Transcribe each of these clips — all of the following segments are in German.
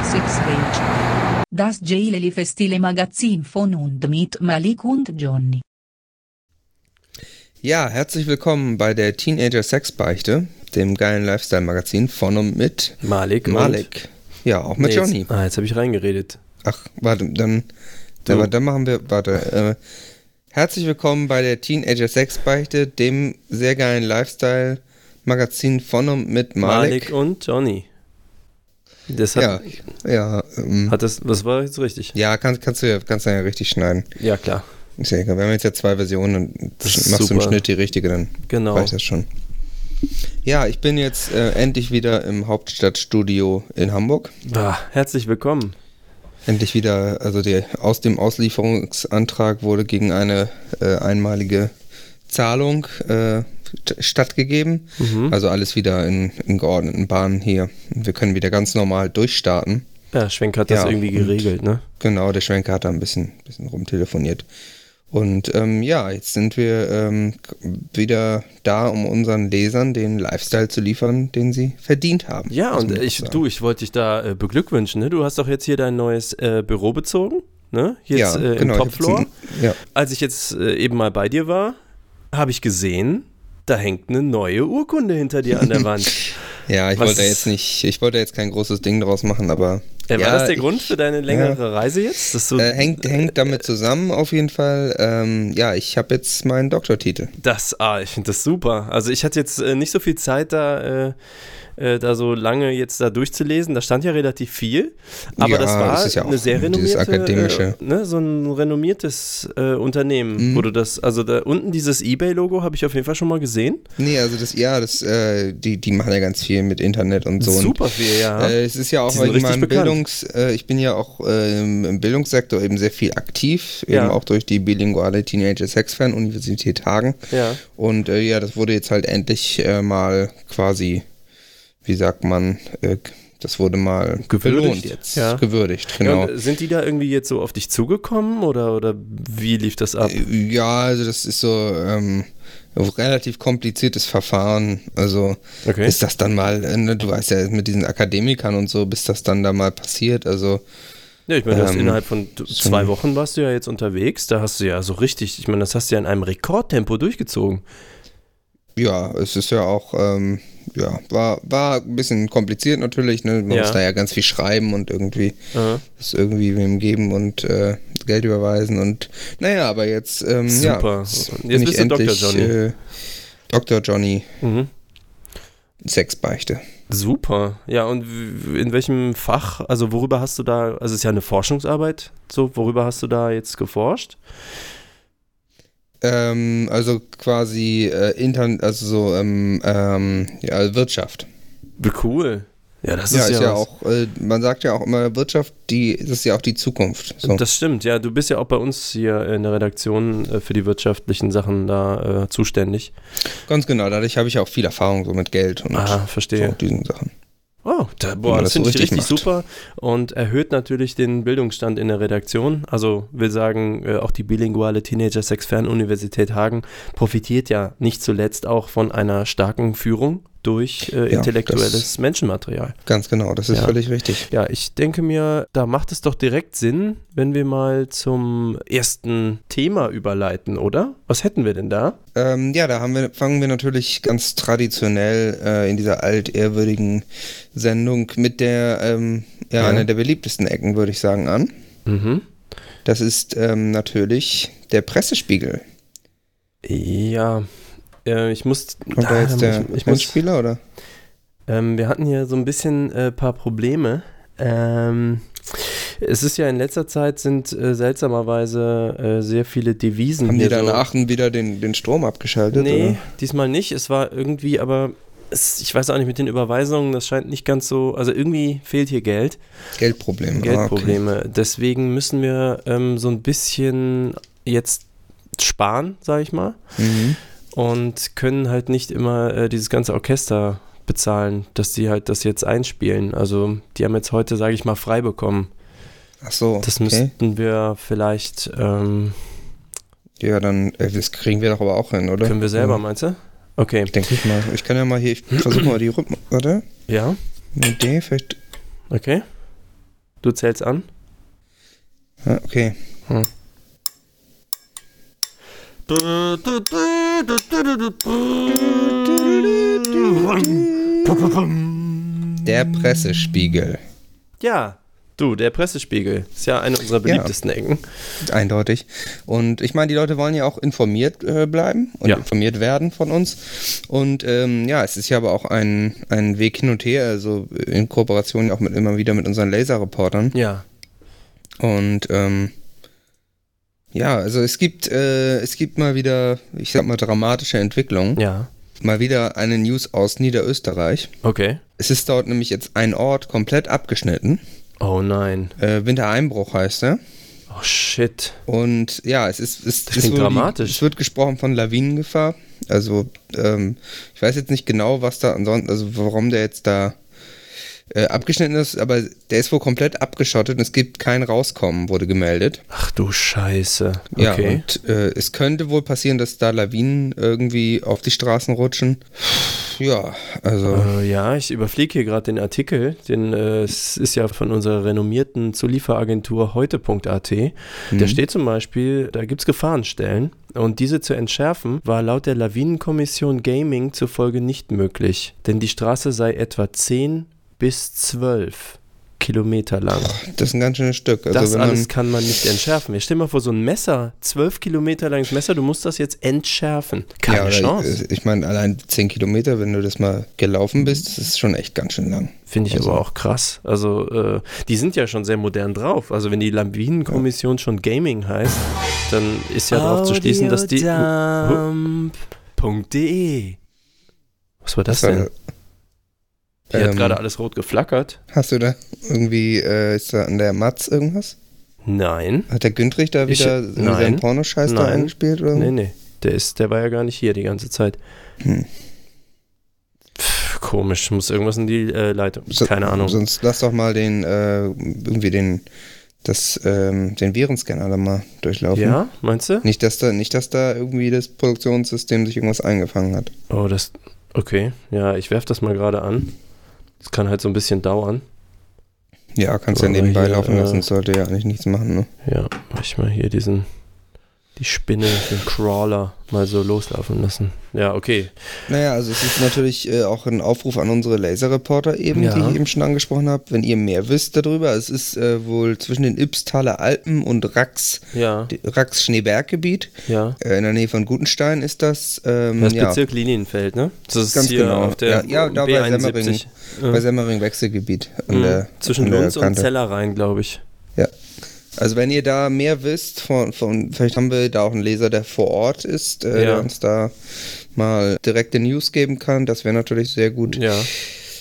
der Sexpage. Das Jaileli Festile Magazin von und mit Malik und Johnny. Ja, herzlich willkommen bei der Teenager Sexbeichte, dem geilen Lifestyle-Magazin von und mit Malik. Malik. Ja, auch mit Nee, Johnny. Jetzt, ah, jetzt habe ich reingeredet. Ach, warte, dann, aber dann machen wir, warte. Äh, herzlich willkommen bei der Teenager Sexbeichte, dem sehr geilen Lifestyle-Magazin von und mit Malik, Malik. und Johnny. Das hat, Ja, ja, ähm, hat das, was war jetzt richtig? ja kannst, kannst du ja, kannst du ja richtig schneiden. Ja, klar. Ist ja egal. Wir haben jetzt ja zwei Versionen und machst du im super. Schnitt die richtige, dann Genau. reicht das schon. Ja, ich bin jetzt äh, endlich wieder im Hauptstadtstudio in Hamburg. Ah, herzlich willkommen. Endlich wieder, also der, aus dem Auslieferungsantrag wurde gegen eine äh, einmalige Zahlung äh, stattgegeben. Mhm. Also alles wieder in, in geordneten Bahnen hier. Wir können wieder ganz normal durchstarten. Ja, Schwenk hat das Ja, irgendwie und- geregelt, ne? Genau, der Schwenker hat da ein bisschen, bisschen rumtelefoniert. Und ähm, ja, jetzt sind wir ähm, wieder da, um unseren Lesern den Lifestyle zu liefern, den sie verdient haben. Ja, und doch ich, du, ich wollte dich da äh, beglückwünschen, ne? Du hast doch jetzt hier dein neues äh, Büro bezogen, ne? Jetzt ja, äh, im genau, Topfloor. Ja, Als ich jetzt äh, eben mal bei dir war, habe ich gesehen, da hängt eine neue Urkunde hinter dir an der Wand. ja, ich Was wollte jetzt nicht, ich wollte jetzt kein großes Ding draus machen, aber Äh, war ja, das der ich- Grund für deine längere Reise jetzt? Dass du, Äh, hängt, hängt damit zusammen auf jeden Fall. Ähm, ja, ich habe jetzt meinen Doktortitel. Das, ah, ich finde das super. Also ich hatte jetzt äh, nicht so viel Zeit da, äh, da so lange jetzt da durchzulesen. Da stand ja relativ viel, aber Ja, das war es ist ja auch eine sehr renommierte, akademische. Äh, ne, so ein renommiertes äh, Unternehmen, Mhm. du das, also da unten dieses eBay-Logo habe ich auf jeden Fall schon mal gesehen. Nee, also das, ja, das, äh, die, die machen ja ganz viel mit Internet und so. Super viel, ja. Und, äh, es ist ja auch wegen richtig meinem bekannt. Bildungs, äh, ich bin ja auch äh, im, im Bildungssektor eben sehr viel aktiv, Ja. eben auch durch die bilinguale Teenager Sex Fan Universität Hagen. ja. Und ja, das wurde jetzt halt endlich mal quasi, wie sagt man, äh, das wurde mal Gewürdigt, belohnt jetzt. ja. Gewürdigt, Ja, genau. äh, sind die da irgendwie jetzt so auf dich zugekommen oder, oder wie lief das ab? Ja, also das ist so ähm, ein relativ kompliziertes Verfahren. Also Okay. ist das dann mal, äh, ne, du weißt ja mit diesen Akademikern und so, bis das dann da mal passiert. Also Ja, ich meine, du hast Ähm, innerhalb von zwei Wochen warst du ja jetzt unterwegs. Da hast du ja so richtig, ich meine, das hast du ja in einem Rekordtempo durchgezogen. Ja, es ist ja auch, ähm, ja, war, war ein bisschen kompliziert natürlich. Ne? Man Ja. muss da ja ganz viel schreiben und irgendwie Aha. das irgendwie wem geben und äh, Geld überweisen und naja, aber jetzt, ähm, Super. ja, Jetzt bin bist ich du Dr. endlich, Johnny. Äh, Dr. Johnny Mhm. Sexbeichte. Super. Ja, und in welchem Fach, also worüber hast du da, also es ist ja eine Forschungsarbeit, so, worüber hast du da jetzt geforscht? Ähm, also quasi äh, intern, also so ähm, ähm, ja, Wirtschaft. Wie cool. Ja, das ja, ist ja, ist ja auch, äh, man sagt ja auch immer, Wirtschaft, die, das ist ja auch die Zukunft. So. Das stimmt, ja. Du bist ja auch bei uns hier in der Redaktion äh, für die wirtschaftlichen Sachen da äh, zuständig. Ganz genau, dadurch habe ich auch viel Erfahrung so mit Geld und so verstehe. diesen Sachen. Oh, da, boah, das finde ich richtig richtig super und erhöht natürlich den Bildungsstand in der Redaktion. Also will sagen, äh, auch die bilinguale Teenager Sex Fernuniversität Hagen profitiert ja nicht zuletzt auch von einer starken Führung durch äh, Ja, intellektuelles Menschenmaterial. Ganz genau, das ist Ja. völlig richtig. Ja, ich denke mir, da macht es doch direkt Sinn, wenn wir mal zum ersten Thema überleiten, oder? Was hätten wir denn da? Ähm, ja, da haben wir, fangen wir natürlich ganz traditionell äh, in dieser altehrwürdigen Sendung mit der, ähm, ja, Ja. einer der beliebtesten Ecken, würde ich sagen, an. Mhm. Das ist ähm, natürlich der Pressespiegel. Ja, äh, ich muss. Kommt da Ah, jetzt der ich, ich muss Spieler oder? Ähm, wir hatten hier so ein bisschen äh, paar Probleme. Ähm, es ist ja in letzter Zeit sind äh, seltsamerweise äh, sehr viele Devisen Haben die da in so. Aachen wieder den, den Strom abgeschaltet? Nee, Oder? diesmal nicht. Es war irgendwie, aber es, ich weiß auch nicht mit den Überweisungen, das scheint nicht ganz so, also irgendwie fehlt hier Geld, Geldprobleme. Ah, Geldprobleme. Deswegen müssen wir ähm, so ein bisschen jetzt sparen, sag ich mal, okay. Mhm. Und können halt nicht immer äh, dieses ganze Orchester bezahlen, dass die halt das jetzt einspielen. Also die haben jetzt heute, sage ich mal, frei bekommen. Ach so. Das okay. müssten wir vielleicht, ähm, Ja, dann, äh, das kriegen wir doch aber auch hin, oder? können wir selber, Ja. meinst du? Okay, Denke ich mal. Ich kann ja mal hier, ich versuche mal die Rhythmen. Warte. ja, Eine Idee, vielleicht. okay. Du zählst an? Ja, okay. Hm. Der Pressespiegel. Ja, du, der Pressespiegel. Ist ja eine unserer beliebtesten Ja. Ecken. Eindeutig. Und ich meine, die Leute wollen ja auch informiert äh, bleiben und Ja. informiert werden von uns. Und ähm, ja, es ist ja aber auch ein, ein Weg hin und her, also in Kooperation auch mit immer wieder mit unseren Laserreportern. Ja. Und ähm, ja, also es gibt, äh, es gibt mal wieder, ich sag mal, dramatische Entwicklungen. Ja. Mal wieder eine News aus Niederösterreich. Okay. Es ist dort nämlich jetzt ein Ort komplett abgeschnitten. Oh nein. Äh, Wintereinbruch heißt er. Oh shit. Und ja, es ist, es, Das klingt dramatisch. es wird gesprochen von Lawinengefahr. Also ähm, ich weiß jetzt nicht genau, was da ansonsten, also warum der jetzt da äh, abgeschnitten ist, aber der ist wohl komplett abgeschottet und es gibt kein Rauskommen, wurde gemeldet. Ach du Scheiße. Ja, Okay. und äh, es könnte wohl passieren, dass da Lawinen irgendwie auf die Straßen rutschen. Ja, also Äh, ja, ich überfliege hier gerade den Artikel. Den, äh, es ist ja von unserer renommierten Zulieferagentur heute.at. Da steht zum Beispiel, da gibt es Gefahrenstellen. Und diese zu entschärfen, war laut der Lawinenkommission Gaming zufolge nicht möglich. Denn die Straße sei etwa 10 bis 12 Kilometer lang. das ist ein ganz schönes Stück. Also das alles kann man nicht entschärfen. Ich stell mal vor, so ein Messer, 12 Kilometer langes Messer, du musst das jetzt entschärfen. Keine ja, Chance. Ich, ich meine, allein 10 Kilometer, wenn du das mal gelaufen bist, das ist schon echt ganz schön lang. Finde ich Also- aber auch krass. Also, äh, die sind ja schon sehr modern drauf. Also, wenn die Lawinenkommission schon Gaming heißt, dann ist ja darauf zu schließen, dass die. Audiodump.de. Was war das Das war- denn? Hier hat Ähm, gerade alles rot geflackert. Hast du da irgendwie, äh, ist da an der Matz irgendwas? Nein. Hat der Güntrich da Ich- wieder nein. seinen Pornoscheiß da Nein. eingespielt? Oder? Nee, nee. Der, ist, der war ja gar nicht hier die ganze Zeit. Hm. Pff, komisch. Muss irgendwas in die äh, Leitung. So- Keine Ahnung. Sonst lass doch mal den, äh, irgendwie den, das, ähm, den Virenscanner da mal durchlaufen. Ja, meinst du? Nicht, dass da, nicht, dass da irgendwie das Produktionssystem sich irgendwas eingefangen hat. Oh, das. Okay. Ja, ich werf das mal gerade an. Das kann halt so ein bisschen dauern. Ja, kannst ja nebenbei hier, laufen äh, lassen, sollte ja eigentlich nichts machen, ne? Ja, mach ich mal hier diesen, die Spinne, den Crawler mal so loslaufen lassen. Ja, okay. Naja, also es ist natürlich äh, auch ein Aufruf an unsere Laserreporter eben, Ja. die ich eben schon angesprochen habe, wenn ihr mehr wisst darüber. Es ist äh, wohl zwischen den Ybbstaler Alpen und Rax, Ja, die- Rax-Schneeberggebiet. ja. Äh, in der Nähe von Gutenstein ist das. Ähm, Das ja, Bezirk Linienfeld, ne? Das ist Ganz genau. auf der Ja, ja, da bei B71. bei Semmering Wechselgebiet. Mhm. der, Zwischen uns und. Zellerrhein, glaube ich. Also wenn ihr da mehr wisst, von, von, vielleicht haben wir da auch einen Leser, der vor Ort ist, äh, Ja. der uns da mal direkte News geben kann. Das wäre natürlich sehr gut. Ja,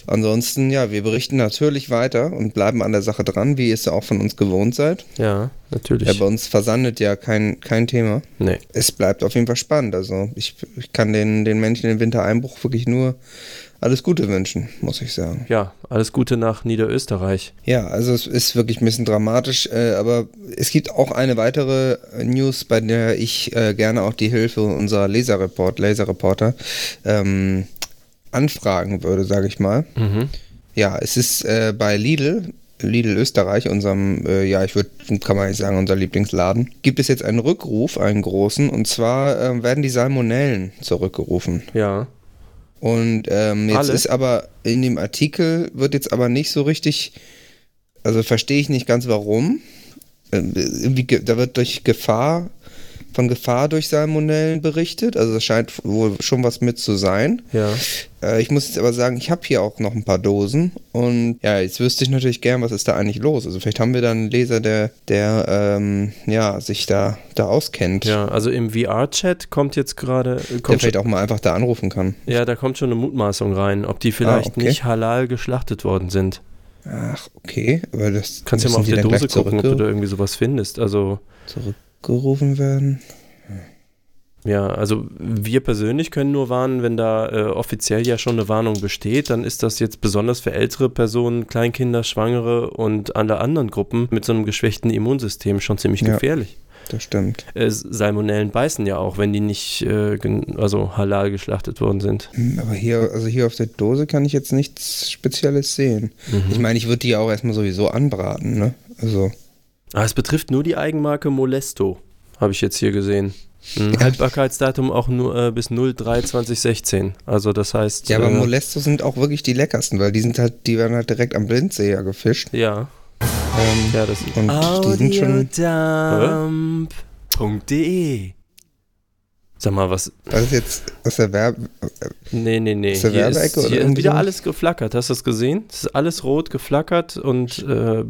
Ansonsten, ja, wir berichten natürlich weiter und bleiben an der Sache dran, wie ihr es auch von uns gewohnt seid. ja, natürlich. Ja, bei uns versandet ja kein, kein Thema. nee. Es bleibt auf jeden Fall spannend. Also ich, ich kann den, den Menschen im Wintereinbruch wirklich nur alles Gute wünschen, muss ich sagen. Ja, alles Gute nach Niederösterreich. Ja, also es ist wirklich ein bisschen dramatisch, äh, aber es gibt auch eine weitere News, bei der ich äh, gerne auch die Hilfe unserer Leserreport, Laserreporter ähm, anfragen würde, sage ich mal. Mhm. Ja, es ist äh, bei Lidl, Lidl Österreich, unserem, äh, ja, ich würde, kann man nicht sagen, unser Lieblingsladen, gibt es jetzt einen Rückruf, einen großen, und zwar ähm, werden die Salmonellen zurückgerufen. Ja, Und ähm, jetzt Alle? ist aber in dem Artikel wird jetzt aber nicht so richtig, also verstehe ich nicht ganz warum. Ähm, da wird durch Gefahr, von Gefahr durch Salmonellen berichtet. Also es scheint wohl schon was mit zu sein. ja. Äh, ich muss jetzt aber sagen, ich habe hier auch noch ein paar Dosen. Und ja, jetzt wüsste ich natürlich gern, was ist da eigentlich los. Also vielleicht haben wir da einen Leser, der, der ähm, ja, sich da, da auskennt. Ja, also im VR-Chat kommt jetzt gerade, äh, Der kommt vielleicht auch mal einfach da anrufen kann. ja, da kommt schon eine Mutmaßung rein, ob die vielleicht Ah, okay. nicht halal geschlachtet worden sind. Ach, okay. Aber das Kannst ja mal auf die der Dose gucken, ob du da irgendwie sowas findest. Also, zurückgerufen werden. ja, also wir persönlich können nur warnen, wenn da äh, offiziell ja schon eine Warnung besteht, dann ist das jetzt besonders für ältere Personen, Kleinkinder, Schwangere und alle anderen Gruppen mit so einem geschwächten Immunsystem schon ziemlich Ja. gefährlich. Das stimmt. Äh, Salmonellen beißen ja auch, wenn die nicht äh, also halal geschlachtet worden sind. Hm, aber hier, also hier auf der Dose kann ich jetzt nichts Spezielles sehen. Mhm. Ich meine, ich würde die auch erstmal sowieso anbraten, ne? Also. Ah, es betrifft nur die Eigenmarke Molesto, habe ich jetzt hier gesehen. Ein Haltbarkeitsdatum auch nur äh, bis 03-2016. Also das heißt. Ja, aber äh, Molesto sind auch wirklich die leckersten, weil die sind halt, die werden halt direkt am Blindsee ja gefischt. Ja. Ähm, ja, das und die sind schon. .de Sag mal, was. Was ist jetzt aus der Werbe. Nee, nee, nee. Aus der hier Werbeecke ist, hier ist wieder so? alles geflackert. Hast du das gesehen? Es ist alles rot geflackert und äh,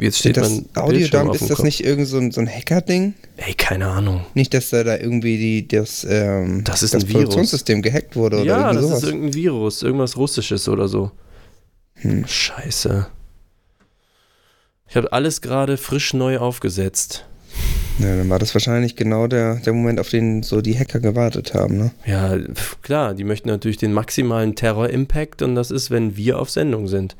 jetzt steht das mein Audiodump, ist das Kopf. nicht irgend so ein, so ein Hacker-Ding? Ey, keine Ahnung. Nicht, dass da, da irgendwie die, das, ähm, Das ist ein Virus. Produktionssystem gehackt wurde oder Ja, irgendwie das sowas. ist irgendein Virus, irgendwas Russisches oder so. Hm. Scheiße. Ich habe alles gerade frisch neu aufgesetzt. Ja, dann war das wahrscheinlich genau der, der Moment, auf den so die Hacker gewartet haben, ne? Ja, klar, die möchten natürlich den maximalen Terror-Impact und das ist, wenn wir auf Sendung sind.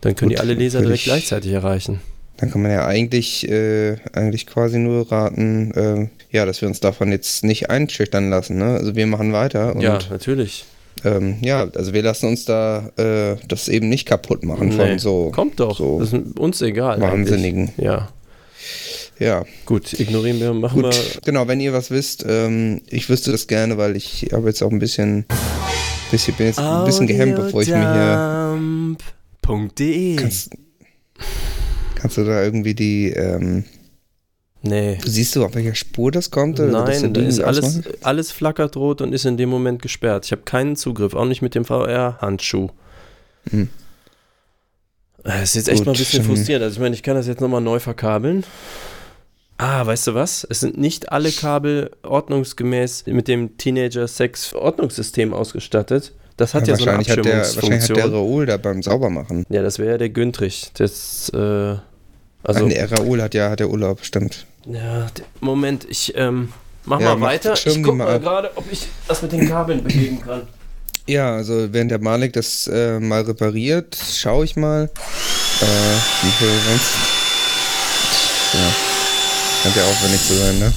Dann können Gut, die alle Leser direkt ich- gleichzeitig erreichen. Dann kann man ja eigentlich, äh, eigentlich quasi nur raten, äh, ja, dass wir uns davon jetzt nicht einschüchtern lassen, ne? Also wir machen weiter und ja, natürlich. ähm, ja, also wir lassen uns da äh, das eben nicht kaputt machen von Nee, so Kommt doch, so das ist uns egal. Wahnsinnigen. eigentlich. Ja, Ja, gut, ignorieren wir, machen gut. wir. Genau, wenn ihr was wisst, ähm, ich wüsste das gerne, weil ich habe jetzt auch ein bisschen, bisschen bin jetzt ein bisschen gehemmt, bevor ich mir hier. Audiodump.de Kannst, kannst du da irgendwie die, ähm, Nee. siehst du, auf welcher Spur das kommt? Nein, da ist alles, ausmachen? alles flackert rot und ist in dem Moment gesperrt. Ich habe keinen Zugriff, auch nicht mit dem VR-Handschuh. Hm. Das ist jetzt echt Gut, mal ein bisschen frustrierend. Also ich meine, ich kann das jetzt nochmal neu verkabeln. Ah, weißt du was? Es sind nicht alle Kabel ordnungsgemäß mit dem Teenager-Sex-Ordnungssystem ausgestattet. Das hat ja, so eine hat der, wahrscheinlich hat der. Raoul da beim Saubermachen. Ja, das wäre ja der Güntrich. Das, äh, also, der Raoul hat ja hat der Urlaub, stimmt. ja, Moment, ich, ähm, mach Ja, mal mach- weiter. Ich guck mal gerade, ob ich das mit den Kabeln bewegen kann. Ja, also während der Malik das äh, mal repariert, schaue ich mal, äh, wie viel sonst. Ja. Scheint ja aufwendig zu sein, ne?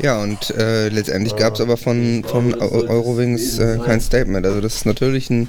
Ja, und äh, letztendlich gab es aber von, von Eu- Eurowings äh, kein Statement. Also das ist natürlich ein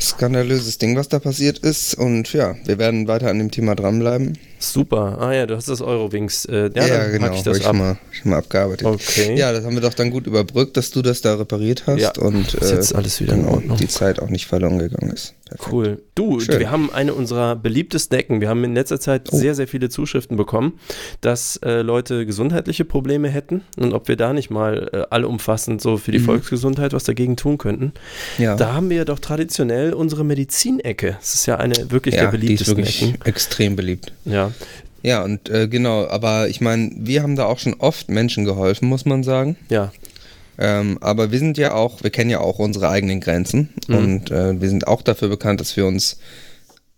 skandalöses Ding, was da passiert ist. Und ja, wir werden weiter an dem Thema dranbleiben. Super. Ah ja, du hast das Eurowings. Äh, ja, Ja, genau, ich habe das ich ab. schon mal, schon mal abgearbeitet. Okay. Ja, das haben wir doch dann gut überbrückt, dass du das da repariert hast Ja, und ist jetzt alles wieder in genau, Ordnung. die Zeit auch nicht verloren gegangen ist. Perfekt. Cool. Du, Schön. wir haben eine unserer beliebtesten Ecken. Wir haben in letzter Zeit Oh. sehr, sehr viele Zuschriften bekommen, dass äh, Leute gesundheitliche Probleme hätten und ob wir da nicht mal äh, allumfassend so für die Mhm. Volksgesundheit was dagegen tun könnten. Ja, Da haben wir ja doch traditionell unsere Medizinecke. Das ist ja eine wirklich der ja die ist beliebtesten wirklich Ecken. extrem beliebt. Ja. Ja, und äh, genau, aber ich meine, wir haben da auch schon oft Menschen geholfen, muss man sagen. Ja. Ähm, aber wir sind ja auch, wir kennen ja auch unsere eigenen Grenzen Mhm. und äh, wir sind auch dafür bekannt, dass wir uns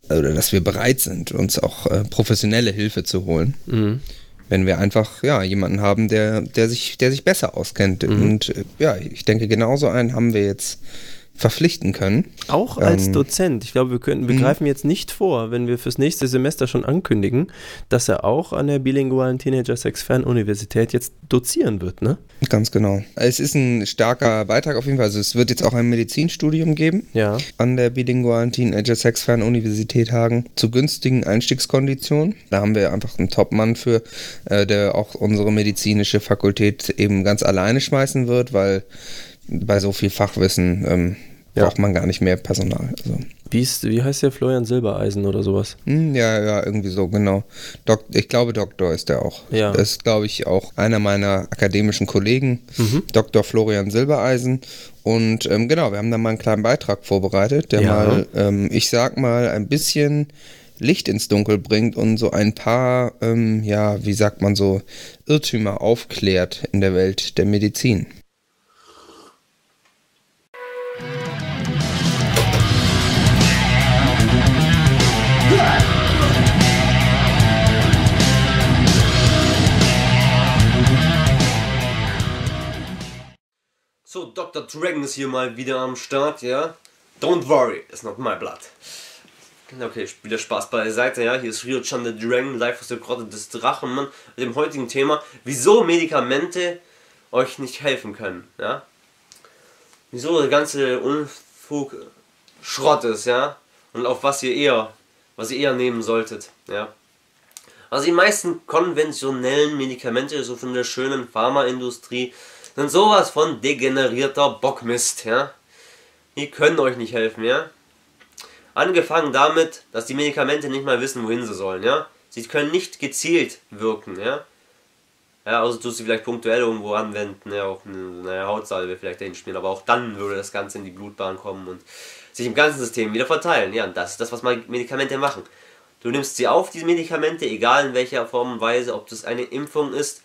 oder dass wir bereit sind, uns auch äh, professionelle Hilfe zu holen. Mhm. wenn wir einfach ja jemanden haben, der, der sich, der sich besser auskennt. Mhm. Und äh, ja, ich denke, genauso einen haben wir jetzt verpflichten können. Auch als Ähm, Dozent. Ich glaube, wir, können, wir Mhm. greifen jetzt nicht vor, wenn wir fürs nächste Semester schon ankündigen, dass er auch an der bilingualen Teenager-Sex-Fernuniversität jetzt dozieren wird, ne? Ganz genau. Es ist ein starker Beitrag auf jeden Fall. Also es wird jetzt auch ein Medizinstudium geben Ja. an der bilingualen Teenager Sex Fernuniversität Hagen zu günstigen Einstiegskonditionen. Da haben wir einfach einen Top-Mann für, äh, der auch unsere medizinische Fakultät eben ganz alleine schmeißen wird, weil bei so viel Fachwissen ähm, Ja. braucht man gar nicht mehr Personal. Also. Wie, ist, wie heißt der Florian Silbereisen oder sowas? Hm, Ja, ja, irgendwie so, genau. Dok ich glaube, Doktor ist der auch. Ja. Das ist, glaube ich, auch einer meiner akademischen Kollegen, Mhm. Dr. Florian Silbereisen. Und ähm, genau, wir haben da mal einen kleinen Beitrag vorbereitet, der Ja. mal, ähm, ich sag mal, ein bisschen Licht ins Dunkel bringt und so ein paar, ähm, ja, wie sagt man so, Irrtümer aufklärt in der Welt der Medizin. So, Dr. Dragon ist hier mal wieder am Start, ja. Don't worry, it's not my blood. Okay, wieder Spaß beiseite, ja. Hier ist Rio Chan the Dragon, live aus der Grotte des Drachen, Mann. Mit dem heutigen Thema, wieso Medikamente euch nicht helfen können, ja. Wieso der ganze Unfug Schrott ist, ja. Und auf was ihr eher, was ihr eher nehmen solltet, ja. Also die meisten konventionellen Medikamente, so von der schönen Pharmaindustrie, sind sowas von degenerierter Bockmist, ja. Die können euch nicht helfen, ja. Angefangen damit, dass die Medikamente nicht mal wissen, wohin sie sollen, ja. Sie können nicht gezielt wirken, ja. Ja, also tust du vielleicht punktuell irgendwo anwenden, ja, eine, eine Hautsalbe vielleicht dahin spielen, aber auch dann würde das Ganze in die Blutbahn kommen und sich im ganzen System wieder verteilen. Ja, und das ist das, was Medikamente machen. Du nimmst sie auf, diese Medikamente, egal in welcher Form und Weise, ob das eine Impfung ist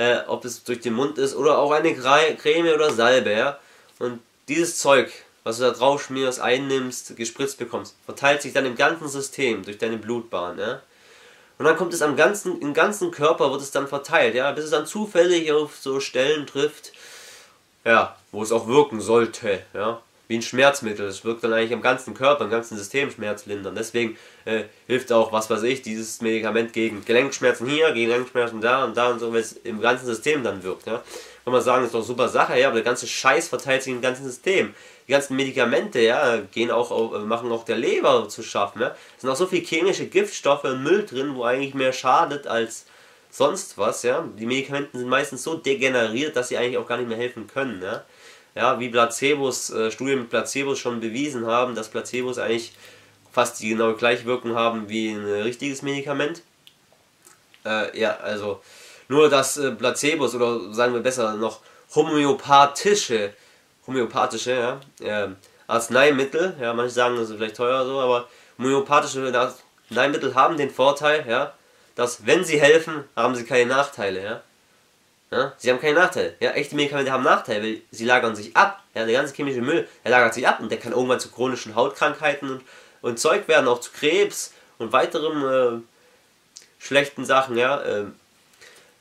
äh, ob es durch den Mund ist oder auch eine Creme oder Salbe, ja. Und dieses Zeug, was du da drauf schmierst, einnimmst, gespritzt bekommst, verteilt sich dann im ganzen System durch deine Blutbahn, ja. Und dann kommt es am ganzen, im ganzen Körper wird es dann verteilt, ja, bis es dann zufällig auf so Stellen trifft, ja, wo es auch wirken sollte, ja wie ein Schmerzmittel. Es wirkt dann eigentlich am ganzen Körper, im ganzen System schmerzlindernd. Deswegen äh, hilft auch, was weiß ich, dieses Medikament gegen Gelenkschmerzen hier, gegen Gelenkschmerzen da und da und so, weil es im ganzen System dann wirkt. Ja? Kann man sagen, ist doch super Sache, ja, aber der ganze Scheiß verteilt sich im ganzen System. Die ganzen Medikamente, ja, gehen auch, auf, machen auch der Leber zu schaffen. Ja? Es sind auch so viele chemische Giftstoffe und Müll drin, wo eigentlich mehr schadet als sonst was, ja. Die Medikamente sind meistens so degeneriert, dass sie eigentlich auch gar nicht mehr helfen können, ja ja, wie Placebos, äh, Studien mit Placebos schon bewiesen haben, dass Placebos eigentlich fast die genau gleiche Wirkung haben wie ein richtiges Medikament. Äh, ja, also nur dass äh, Placebos oder sagen wir besser noch homöopathische, homöopathische ja, äh, Arzneimittel, ja, manche sagen, das ist vielleicht teuer so, aber homöopathische Arzneimittel haben den Vorteil, ja, dass wenn sie helfen, haben sie keine Nachteile, ja. Ja? Sie haben keinen Nachteil. Ja? Echte Medikamente haben Nachteile, weil sie lagern sich ab. Ja? Der ganze chemische Müll, der lagert sich ab und der kann irgendwann zu chronischen Hautkrankheiten und, und Zeug werden, auch zu Krebs und weiteren äh, schlechten Sachen. Ja? Äh,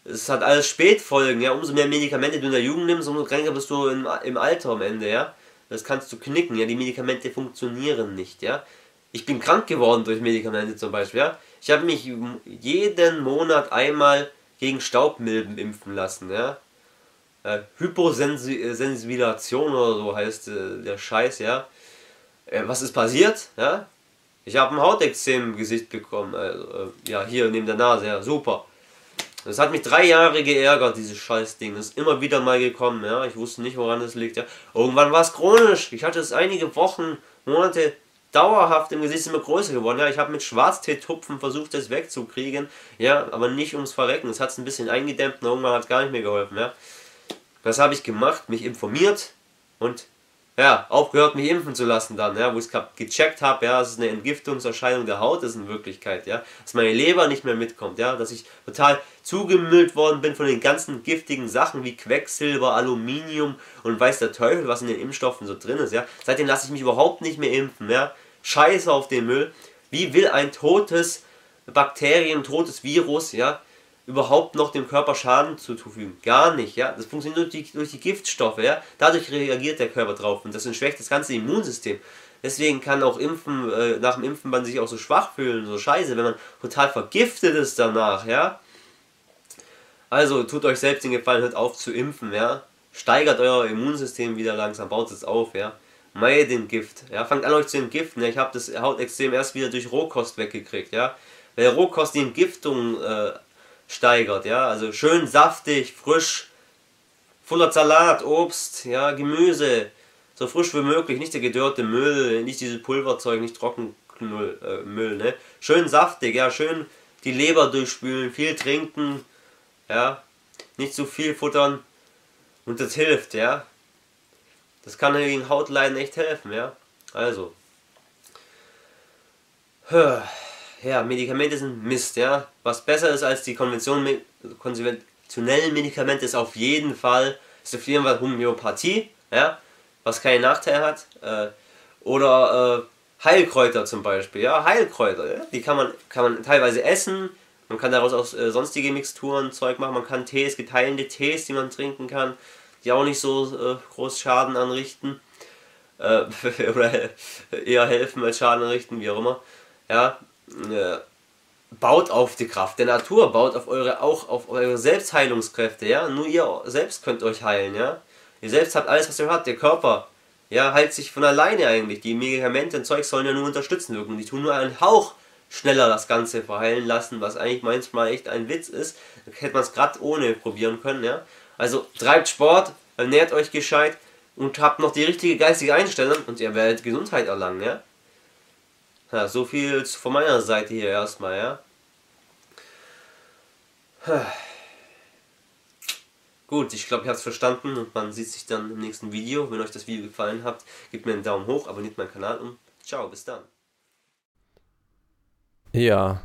es hat alles Spätfolgen. Ja? Umso mehr Medikamente du in der Jugend nimmst, umso kränker bist du im, im Alter am Ende. Ja? Das kannst du knicken. Ja? Die Medikamente funktionieren nicht. Ja? Ich bin krank geworden durch Medikamente zum Beispiel. Ja? Ich habe mich jeden Monat einmal gegen Staubmilben impfen lassen, ja. Äh, oder so heißt äh, der Scheiß, ja. Äh, was ist passiert, ja? Ich habe ein Hautexem im Gesicht bekommen, also, äh, ja, hier neben der Nase, ja, super. Das hat mich drei Jahre geärgert, dieses Scheißding. Das ist immer wieder mal gekommen, ja. Ich wusste nicht, woran es liegt, ja. Irgendwann war es chronisch. Ich hatte es einige Wochen, Monate dauerhaft im Gesicht immer größer geworden. Ja, ich habe mit Schwarztee-Tupfen versucht, das wegzukriegen. Ja, aber nicht ums Verrecken. Es hat es ein bisschen eingedämmt und irgendwann hat es gar nicht mehr geholfen. Ja. Was habe ich gemacht? Mich informiert und ja, aufgehört, mich impfen zu lassen dann, ja, wo ich es gecheckt habe, ja, es ist eine Entgiftungserscheinung der Haut, ist in Wirklichkeit, ja, dass meine Leber nicht mehr mitkommt, ja, dass ich total zugemüllt worden bin von den ganzen giftigen Sachen wie Quecksilber, Aluminium und weiß der Teufel, was in den Impfstoffen so drin ist, ja. Seitdem lasse ich mich überhaupt nicht mehr impfen, ja. Scheiße auf den Müll. Wie will ein totes Bakterien, totes Virus, ja, überhaupt noch dem Körper Schaden zufügen. Gar nicht, ja. Das funktioniert durch die, durch die Giftstoffe, ja. Dadurch reagiert der Körper drauf und das entschwächt das ganze Immunsystem. Deswegen kann auch Impfen, äh, nach dem Impfen man sich auch so schwach fühlen, so scheiße, wenn man total vergiftet ist danach, ja. Also tut euch selbst den Gefallen, hört auf zu impfen, ja. Steigert euer Immunsystem wieder langsam, baut es auf, ja. Meidet den Gift, ja. Fangt an euch zu entgiften, ja. Ich habe das Hautextrem erst wieder durch Rohkost weggekriegt, ja. Weil Rohkost die Entgiftung äh, steigert, ja, also schön saftig, frisch, voller Salat, Obst, ja, Gemüse, so frisch wie möglich, nicht der gedörrte Müll, nicht dieses Pulverzeug, nicht Trockenmüll, äh, ne, schön saftig, ja, schön die Leber durchspülen, viel trinken, ja, nicht zu viel futtern. Und das hilft, ja, das kann gegen Hautleiden echt helfen, ja, also, ja, Medikamente sind Mist, ja. Was besser ist als die konventionellen Medikamente ist auf jeden Fall, ist auf jeden Fall Homöopathie, ja, was keinen Nachteil hat. Äh, oder äh, Heilkräuter zum Beispiel, ja, Heilkräuter, ja? die kann man, kann man teilweise essen, man kann daraus auch äh, sonstige Mixturen, Zeug machen, man kann Tees, geteilende Tees, die man trinken kann. die auch nicht so äh, groß Schaden anrichten. Äh, oder eher helfen als Schaden anrichten, wie auch immer. Ja, äh, baut auf die Kraft der Natur, baut auf eure auch auf eure Selbstheilungskräfte, ja. Nur ihr selbst könnt euch heilen, ja. Ihr selbst habt alles, was ihr habt, der Körper, ja, heilt sich von alleine eigentlich. Die Medikamente und Zeug sollen ja nur unterstützen wirken. Die tun nur einen Hauch schneller das Ganze verheilen lassen, was eigentlich manchmal echt ein Witz ist. Da hätte man es gerade ohne probieren können, ja. Also treibt Sport, ernährt euch gescheit und habt noch die richtige geistige Einstellung und ihr werdet Gesundheit erlangen, ja. Ja, so viel von meiner Seite hier erstmal, ja. Gut, ich glaube, ihr habt es verstanden und man sieht sich dann im nächsten Video. Wenn euch das Video gefallen hat, gebt mir einen Daumen hoch, abonniert meinen Kanal und ciao, bis dann. Ja.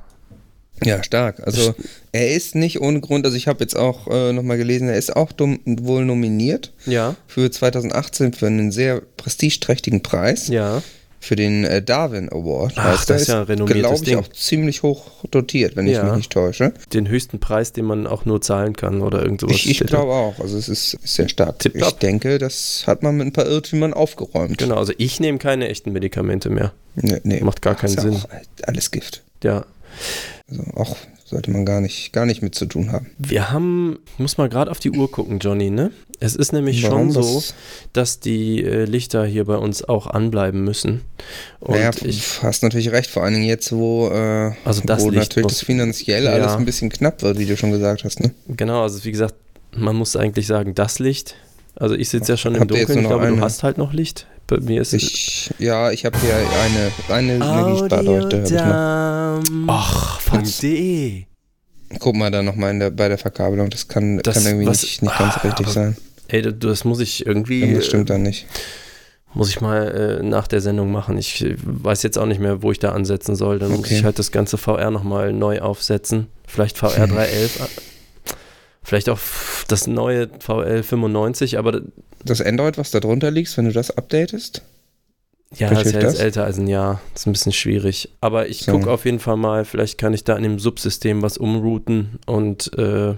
Ja, stark. Also er ist nicht ohne Grund, also ich habe jetzt auch äh, nochmal gelesen, er ist auch dumm, wohl nominiert Ja. für 2018 für einen sehr prestigeträchtigen Preis. Ja. Für den äh, Darwin Award. Ach, heißt das ist ja ein renommiertes glaube ich, Ding. auch ziemlich hoch dotiert, wenn ich Ja. mich nicht täusche. Den höchsten Preis, den man auch nur zahlen kann oder irgend sowas. Ich, ich glaube auch. Also es ist, ist sehr stark. Tipptopp. Ich denke, das hat man mit ein paar Irrtümern aufgeräumt. Genau, also ich nehme keine echten Medikamente mehr. Nee, nee. Macht gar keinen ja Sinn. Auch alles Gift. Ja. Also auch sollte man gar nicht, gar nicht mit zu tun haben. Wir haben, ich muss mal gerade auf die Uhr gucken, Johnny, ne? Es ist nämlich Warum? schon so, dass die äh, Lichter hier bei uns auch anbleiben müssen. Und naja, ich, du hast natürlich recht, vor allen Dingen jetzt, wo, äh, Also das wo Licht natürlich muss- das finanziell Ja. alles ein bisschen knapp wird, wie du schon gesagt hast. Ne? genau, also wie gesagt, man muss eigentlich sagen, das Licht. Also ich sitze ja schon im Habt Dunkeln, ich glaube, du eine? hast halt noch Licht. Bei mir ist Ich, ja, ich habe hier eine, eine ich noch. Ach, von D. Guck mal da nochmal der, bei der Verkabelung, das kann, Das- kann irgendwie was- nicht, nicht ganz Ah, richtig aber- sein. Ey, das- das muss ich irgendwie. Irgendwas stimmt äh, da nicht. Muss ich mal äh, nach der Sendung machen. Ich äh, weiß jetzt auch nicht mehr, wo ich da ansetzen soll. Dann muss Okay. ich halt das ganze VR nochmal neu aufsetzen. Vielleicht VR 311. äh, Vielleicht auch das neue VL 95, aber Das Android, was da drunter liegt, wenn du das updatest? ja, das ist ja jetzt das? älter als ein Jahr. Das ist ein bisschen schwierig. Aber ich So. gucke auf jeden Fall mal, vielleicht kann ich da in dem Subsystem was umrouten und äh, ja,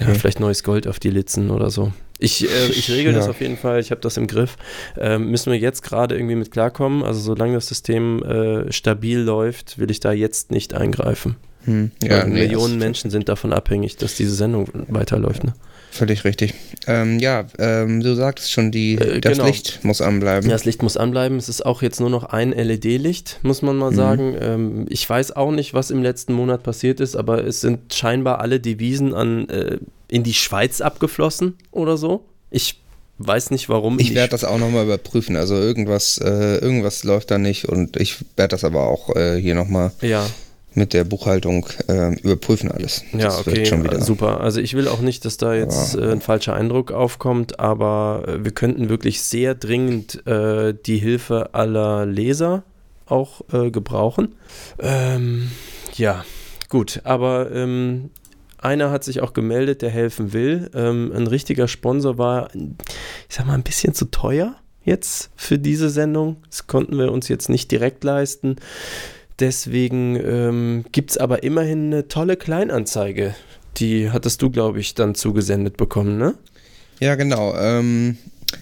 Okay. vielleicht neues Gold auf die Litzen oder so. Ich, äh, ich regel das Ja. auf jeden Fall, ich habe das im Griff. Ähm, müssen wir jetzt gerade irgendwie mit klarkommen. Also solange das System äh, stabil läuft, will ich da jetzt nicht eingreifen. Hm. Weil nee, Millionen das- Menschen sind davon abhängig, dass diese Sendung weiterläuft. Ne? Völlig richtig. Ähm, ja, ähm, du sagtest schon, die, Äh, das genau. Licht muss anbleiben. Ja, das Licht muss anbleiben. Es ist auch jetzt nur noch ein LED-Licht, muss man mal Mhm. sagen. Ähm, ich weiß auch nicht, was im letzten Monat passiert ist, aber es sind scheinbar alle Devisen an, äh, in die Schweiz abgeflossen oder so. Ich weiß nicht, warum. Ich werde das auch nochmal überprüfen. Also irgendwas, äh, irgendwas läuft da nicht und ich werde das aber auch äh, hier nochmal Ja, mit der Buchhaltung äh, überprüfen alles. ja, Das okay, schon wieder. super. Also ich will auch nicht, dass da jetzt Ja. äh, ein falscher Eindruck aufkommt, aber äh, wir könnten wirklich sehr dringend äh, die Hilfe aller Leser auch äh, gebrauchen. Ähm, ja, gut, aber ähm, einer hat sich auch gemeldet, der helfen will. Ähm, ein richtiger Sponsor war, ich sag mal, ein bisschen zu teuer jetzt für diese Sendung. Das konnten wir uns jetzt nicht direkt leisten. Deswegen ähm, gibt es aber immerhin eine tolle Kleinanzeige. Die hattest du, glaube ich, dann zugesendet bekommen, ne? Ja, genau. Ähm,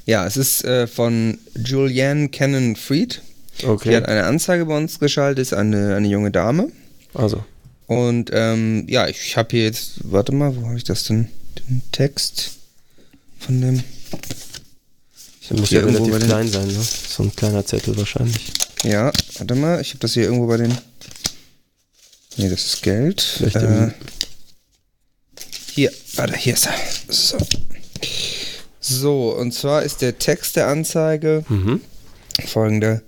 ja, es ist äh, von Julianne Cannon Fried. Die hat eine Anzeige bei uns geschaltet, ist eine, eine junge Dame. Also, Und ähm, ja, ich habe hier jetzt, warte mal, wo habe ich das denn? Den Text von dem. Ich muss ja relativ klein sein, ne? So ein kleiner Zettel wahrscheinlich. Ja, warte mal, ich habe das hier irgendwo bei den. Nee, das ist Geld. Äh, hier, warte, hier ist er. So. So, und zwar ist der Text der Anzeige Mhm. folgender.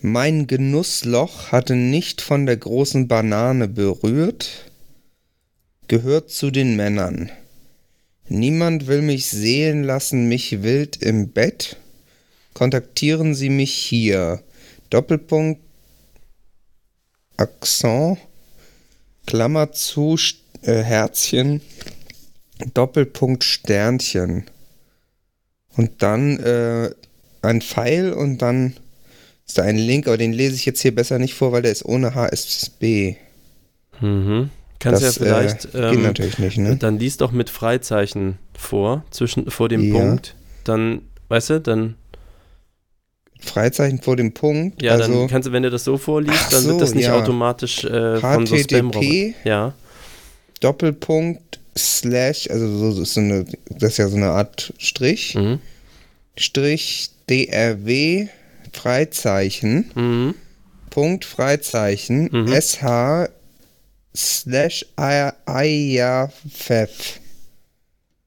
Mein Genussloch hatte nicht von der großen Banane berührt, gehört zu den Männern. Niemand will mich sehen lassen, mich wild im Bett. Kontaktieren Sie mich hier. Doppelpunkt, Akzent, Klammer zu, äh, Herzchen, Doppelpunkt, Sternchen. Und dann äh, ein Pfeil und dann ist da ein Link, aber den lese ich jetzt hier besser nicht vor, weil der ist ohne HSB. Mhm. Kannst das ja vielleicht, äh, geht ähm, natürlich nicht, ne? dann lies doch mit Freizeichen vor, zwischen, vor dem Ja. Punkt. Dann, weißt du, dann, Freizeichen vor dem Punkt. ja, also dann kannst du, wenn du das so vorliest, dann wird so, das nicht ja. automatisch äh, von so spam Ja, Doppelpunkt Slash, also so, so eine, das ist ja so eine Art Strich, mhm. Strich DRW Freizeichen, Mhm. Punkt Freizeichen, Mhm. SH slash IAFEF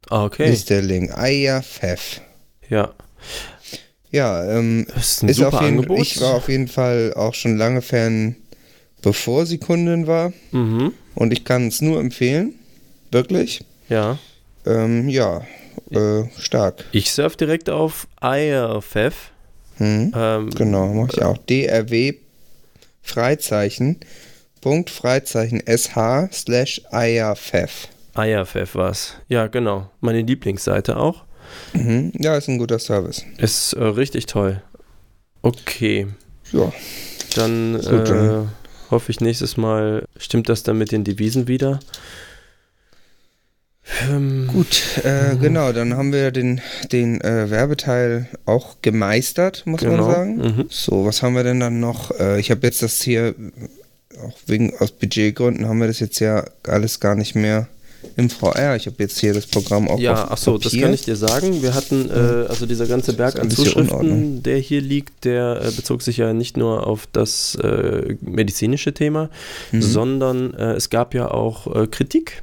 Ah, okay. ist der Link. IAFEF. Ja, Ja, ähm, das ist ein ist super auf jeden, Angebot. ich war auf jeden Fall auch schon lange Fan, bevor sie Kundin war. mhm. Und ich kann es nur empfehlen. Wirklich. Ja. Ähm, ja, äh, stark. Ich surf direkt auf IRFF. Hm. Ähm, Genau, mache ich auch. DRW Freizeichen. Punkt Freizeichen SH slash IAFEF. IRFF war's. Ja, genau. Meine Lieblingsseite auch. Mhm. Ja, ist ein guter Service. Ist äh, richtig toll. Okay, Ja, dann, Gut, äh, dann- hoffe ich nächstes Mal stimmt das dann mit den Devisen wieder. Ähm, gut. Äh, genau, dann haben wir den, den äh, Werbeteil auch gemeistert, muss genau. man sagen. Mhm. So, was haben wir denn dann noch? Äh, ich habe jetzt das hier, auch wegen aus Budgetgründen haben wir das jetzt ja alles gar nicht mehr im VR. Ich habe jetzt hier das Programm auch Ja, auf ach so, das kann ich dir sagen. Wir hatten, äh, also dieser ganze Berg an Zuschriften, Unordnung. der hier liegt, der äh, bezog sich ja nicht nur auf das äh, medizinische Thema, Mhm. sondern äh, es gab ja auch äh, Kritik.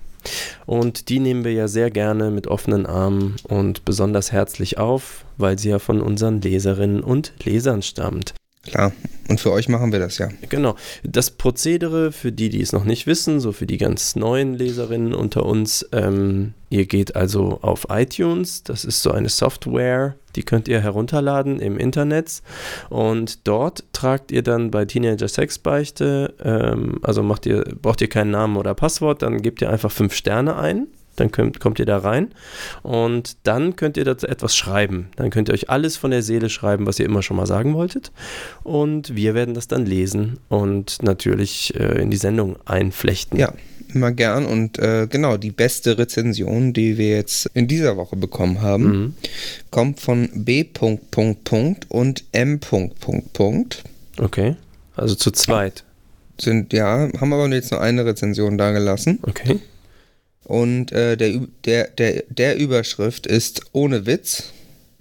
Und die nehmen wir ja sehr gerne mit offenen Armen und besonders herzlich auf, weil sie ja von unseren Leserinnen und Lesern stammt. Klar. Und für euch machen wir das ja. Genau. Das Prozedere, für die, die es noch nicht wissen, so für die ganz neuen Leserinnen unter uns, ähm, ihr geht also auf iTunes, das ist so eine Software, die könnt ihr herunterladen im Internet und dort tragt ihr dann bei Teenager Sexbeichte, ähm, also macht ihr, braucht ihr keinen Namen oder Passwort, dann gebt ihr einfach fünf Sterne ein. Dann könnt, kommt ihr da rein und dann könnt ihr dazu etwas schreiben. Dann könnt ihr euch alles von der Seele schreiben, was ihr immer schon mal sagen wolltet. Und wir werden das dann lesen und natürlich äh, in die Sendung einflechten. Ja, immer gern. Und äh, genau, die beste Rezension, die wir jetzt in dieser Woche bekommen haben, Mhm. kommt von B. und M. Okay. Also zu zweit. Sind, ja, haben aber jetzt nur eine Rezension da gelassen. Okay. Und äh, der, der, der, der Überschrift ist ohne Witz,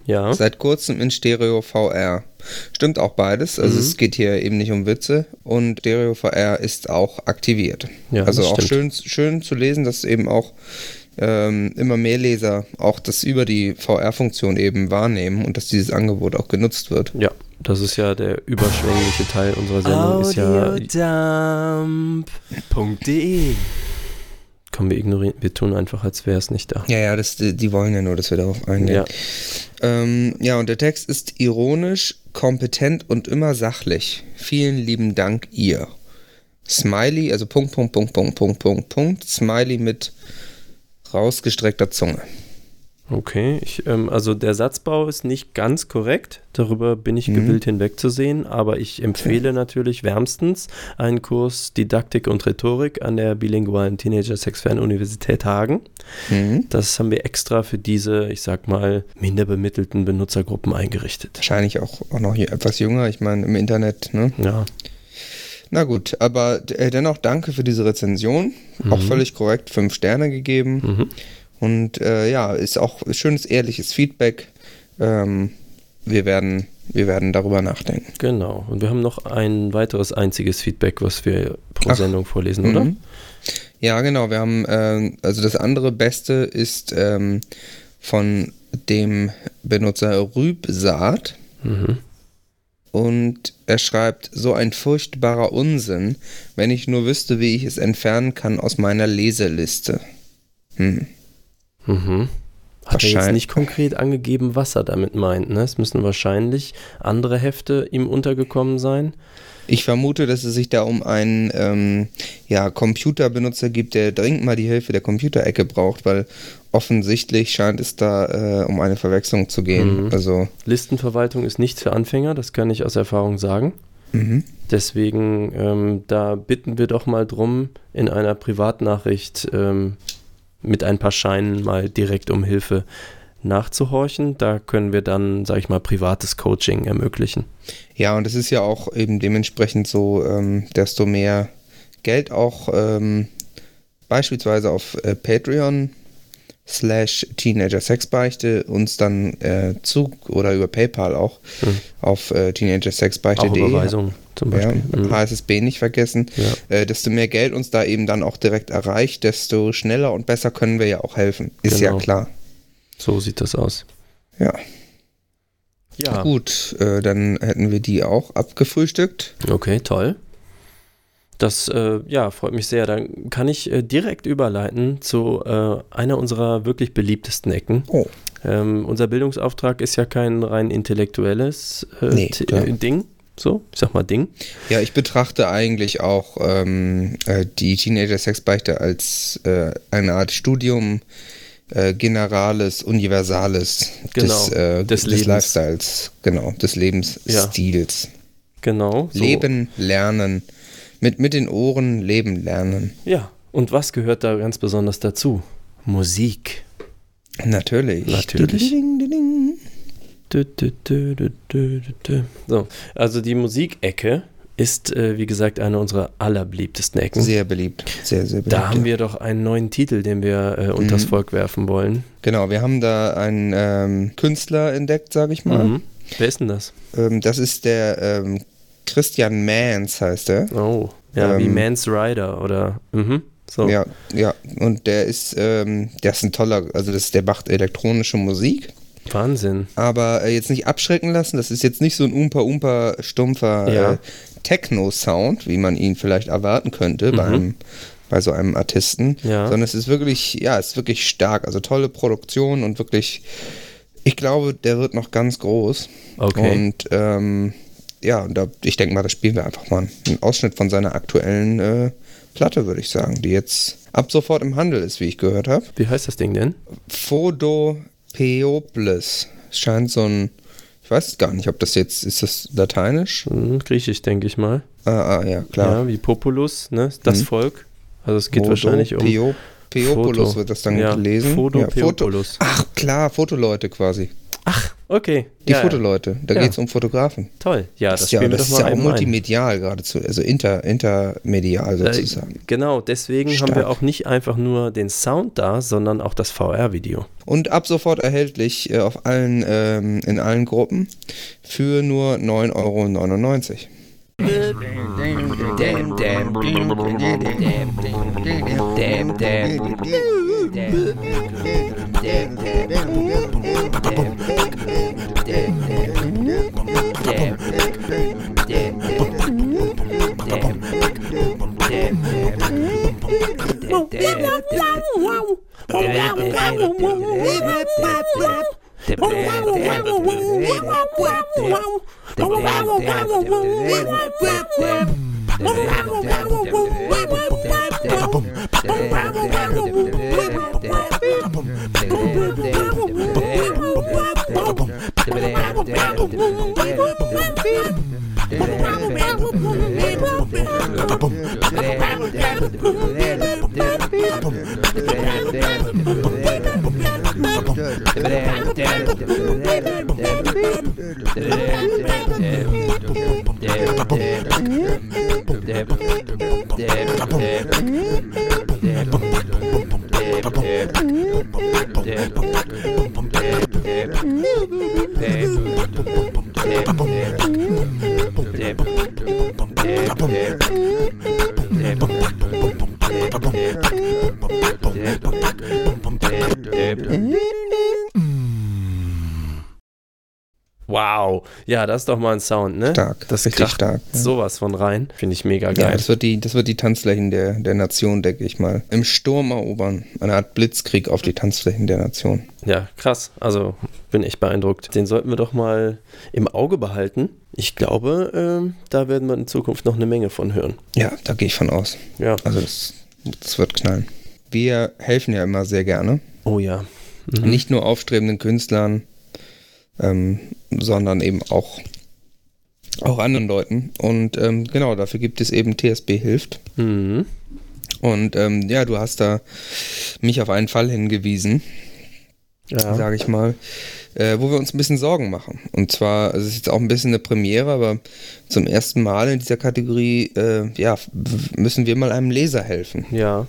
Ja. seit kurzem in Stereo VR. Stimmt auch beides. Also Mhm. es geht hier eben nicht um Witze. Und Stereo VR ist auch aktiviert. Ja, also das auch stimmt. schön, schön zu lesen, dass eben auch ähm, immer mehr Leser auch das über die VR-Funktion eben wahrnehmen und dass dieses Angebot auch genutzt wird. Ja, das ist ja der überschwängliche Teil unserer Sendung. Ist ja, komm, wir ignorieren, wir tun einfach, als wäre es nicht da. Ja, ja, das, die die wollen ja nur, dass wir darauf eingehen. Ja. Ähm, ja, und der Text ist ironisch, kompetent und immer sachlich. Vielen lieben Dank, ihr. Smiley, also Punkt, Punkt, Punkt, Punkt, Punkt, Punkt, Punkt. Smiley mit rausgestreckter Zunge. Okay, ich, ähm, also der Satzbau ist nicht ganz korrekt, darüber bin ich Mhm. gewillt hinwegzusehen, aber ich empfehle natürlich wärmstens einen Kurs Didaktik und Rhetorik an der bilingualen Teenager-Sex-Fern-Universität Hagen. Mhm. Das haben wir extra für diese, ich sag mal, minder bemittelten Benutzergruppen eingerichtet. Wahrscheinlich auch, auch noch etwas jünger, ich meine im Internet, ne? Ja, Na gut, aber äh, dennoch danke für diese Rezension. Auch völlig korrekt, fünf Sterne gegeben. mhm. Und äh, ja, ist auch schönes, ehrliches Feedback. Ähm, wir, werden, wir werden darüber nachdenken. genau. Und wir haben noch ein weiteres einziges Feedback, was wir pro Ach. Sendung vorlesen, oder? Mhm. Ja, genau. Wir haben, ähm, also das andere Beste ist ähm, von dem Benutzer Rübsaat. Mhm. Und er schreibt, so ein furchtbarer Unsinn, wenn ich nur wüsste, wie ich es entfernen kann aus meiner Leseliste. Hm. Mhm. Hat er jetzt nicht konkret angegeben, was er damit meint. Ne? Es müssen wahrscheinlich andere Hefte ihm untergekommen sein. Ich vermute, dass es sich da um einen ähm, ja, Computerbenutzer gibt, der dringend mal die Hilfe der Computerecke braucht, weil offensichtlich scheint es da äh, um eine Verwechslung zu gehen. Mhm. Also, Listenverwaltung ist nichts für Anfänger, das kann ich aus Erfahrung sagen. Mhm. Deswegen, ähm, da bitten wir doch mal drum, in einer Privatnachricht ähm, mit ein paar Scheinen mal direkt um Hilfe nachzuhorchen. Da können wir dann, sage ich mal, privates Coaching ermöglichen. Ja, und es ist ja auch eben dementsprechend so, ähm, desto mehr Geld auch ähm, beispielsweise auf äh, Patreon slash Teenager Sexbeichte uns dann äh, zu oder über PayPal auch Hm. auf äh, teenagersexbeichte.de Auch Überweisung zum ja, Beispiel. Mhm. HSSB nicht vergessen. Ja. Äh, desto mehr Geld uns da eben dann auch direkt erreicht, desto schneller und besser können wir ja auch helfen. Ist ja Genau. klar. So sieht das aus. Ja, Ja, gut, äh, dann hätten wir die auch abgefrühstückt. okay, toll. Das äh, ja, freut mich sehr. Dann kann ich äh, direkt überleiten zu äh, einer unserer wirklich beliebtesten Ecken. Oh, Ähm, unser Bildungsauftrag ist ja kein rein intellektuelles äh, Nee, äh, Ding. So, ich sag mal Ding. Ja, ich betrachte eigentlich auch ähm, äh, die Teenager-Sexbeichte als äh, eine Art Studium äh, Generales, Universales Genau, des, äh, des des. Lifestyles, genau, des Lebensstils. Genau. So. Leben, lernen, mit, mit den Ohren leben, lernen. Ja. Und was gehört da ganz besonders dazu? Musik. Natürlich. Natürlich. Ding, ding, ding. So, also die Musikecke ist, äh, wie gesagt, eine unserer allerbeliebtesten Ecken. Sehr beliebt, sehr, sehr beliebt. da haben wir doch einen neuen Titel, den wir äh, unters Mhm. Volk werfen wollen. Genau, wir haben da einen ähm, Künstler entdeckt, sage ich mal. Mhm. Wer ist denn das? Ähm, das ist der ähm, Christian Mans, heißt er. Oh, ja, wie Ähm, Mans Rider oder. Mhm. So. Ja, ja, und der ist, ähm, der ist ein toller, also das, der macht elektronische Musik, Wahnsinn. aber äh, jetzt nicht abschrecken lassen, das ist jetzt nicht so ein umpa-umpa stumpfer Ja. äh, Techno-Sound, wie man ihn vielleicht erwarten könnte bei, Mhm. einem, bei so einem Artisten, Ja. sondern es ist wirklich, ja, es ist wirklich stark, also tolle Produktion und wirklich, ich glaube, der wird noch ganz groß. Okay. Und ähm, ja, und da, ich denke mal, da spielen wir einfach mal einen Ausschnitt von seiner aktuellen äh, Platte, würde ich sagen, die jetzt ab sofort im Handel ist, wie ich gehört habe. Wie heißt das Ding denn? Phodopeoples. Scheint so ein, ich weiß gar nicht, ob das jetzt, ist das lateinisch? Hm, Griechisch, denke ich mal. Ah, ah ja, klar. Ja, wie Populus, ne? Das Mhm. Volk. Also es geht wahrscheinlich um. Peo- Peopolus Foto. wird das dann Ja, gelesen. Foto ja, Foto. Ach klar, Fotoleute quasi. Ach, okay. Die ja, Fotoleute. Da Ja. geht es um Fotografen. Toll. Ja, das, Das, ist ja, das doch ist mal ja auch eben ein. multimedial geradezu, also inter, intermedial Äh, sozusagen. genau, deswegen haben Stark. wir auch nicht einfach nur den Sound da, sondern auch das VR-Video. Und ab sofort erhältlich äh, auf allen, ähm, in allen Gruppen für nur 9,99 Euro. Wow. Ja, das ist doch mal ein Sound, ne? Stark, Das richtig kracht stark, ja. sowas von rein. Finde ich mega Ja, geil. das wird die, das wird die Tanzflächen der, der Nation, denke ich mal, im Sturm erobern. Eine Art Blitzkrieg auf die Tanzflächen der Nation. Ja, krass. Also bin echt beeindruckt. Den sollten wir doch mal im Auge behalten. Ich glaube, ähm, da werden wir in Zukunft noch eine Menge von hören. Ja, da gehe ich von aus. Ja. Also das, das wird knallen. Wir helfen ja immer sehr gerne. Oh ja. Mhm. Nicht nur aufstrebenden Künstlern, ähm, sondern eben auch Auch anderen Leuten. Und ähm, genau, dafür gibt es eben TSB Hilft. Mhm. Und ähm, ja, du hast da mich auf einen Fall hingewiesen, Ja. sage ich mal, äh, wo wir uns ein bisschen Sorgen machen. Und zwar, also es ist jetzt auch ein bisschen eine Premiere, aber zum ersten Mal in dieser Kategorie, äh, ja, müssen wir mal einem Leser helfen. ja,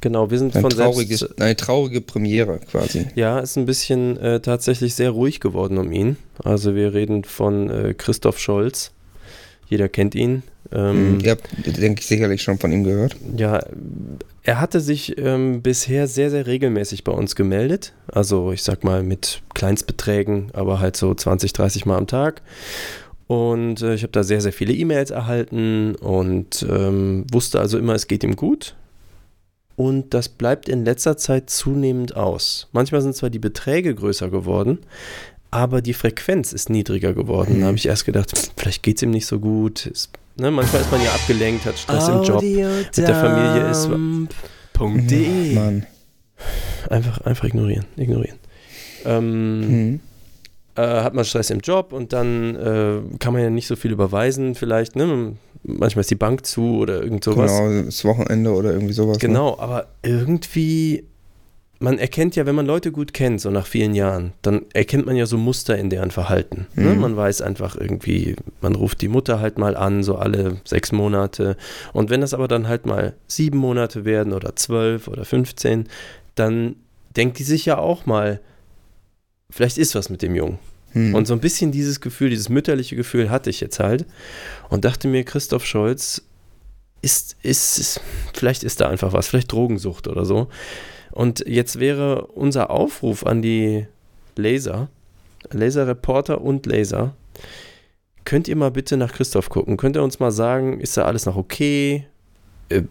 genau. Wir sind Ein von trauriges, selbst. eine traurige Premiere quasi. Ja, ist ein bisschen äh, tatsächlich sehr ruhig geworden um ihn. Also wir reden von äh, Christoph Scholz. Jeder kennt ihn. Ähm, Ihr habt, denke ich, sicherlich schon von ihm gehört. Ja, er hatte sich ähm, bisher sehr, sehr regelmäßig bei uns gemeldet. Also ich sag mal mit Kleinstbeträgen, aber halt so 20, 30 Mal am Tag. Und äh, ich habe da sehr, sehr viele E-Mails erhalten und ähm, wusste also immer, es geht ihm gut. Und das bleibt in letzter Zeit zunehmend aus. Manchmal sind zwar die Beträge größer geworden, aber die Frequenz ist niedriger geworden. Da habe ich erst gedacht, pff, vielleicht geht es ihm nicht so gut. Ist, ne, manchmal ist man ja abgelenkt, hat Stress im Job. mit der Familie ist. .de. Mann. Einfach, einfach ignorieren, ignorieren. Ähm, Mhm. Äh, hat man Stress im Job und dann äh, kann man ja nicht so viel überweisen, vielleicht, ne? Manchmal ist die Bank zu oder irgend sowas. Genau, das Wochenende oder irgendwie sowas. Ne? Genau, aber irgendwie, man erkennt ja, wenn man Leute gut kennt, so nach vielen Jahren, dann erkennt man ja so Muster in deren Verhalten. Ne? Mhm. Man weiß einfach irgendwie, man ruft die Mutter halt mal an, so alle sechs Monate. Und wenn das aber dann halt mal sieben Monate werden oder zwölf oder 15, dann denkt die sich ja auch mal, vielleicht ist was mit dem Jungen. Mhm. Und so ein bisschen dieses Gefühl, dieses mütterliche Gefühl hatte ich jetzt halt und dachte mir, Christoph Scholz ist, ist, ist, vielleicht ist da einfach was, vielleicht Drogensucht oder so. Und jetzt wäre unser Aufruf an die Laser, Laserreporter und Laser, könnt ihr mal bitte nach Christoph gucken? Könnt ihr uns mal sagen, ist da alles noch okay? Äh,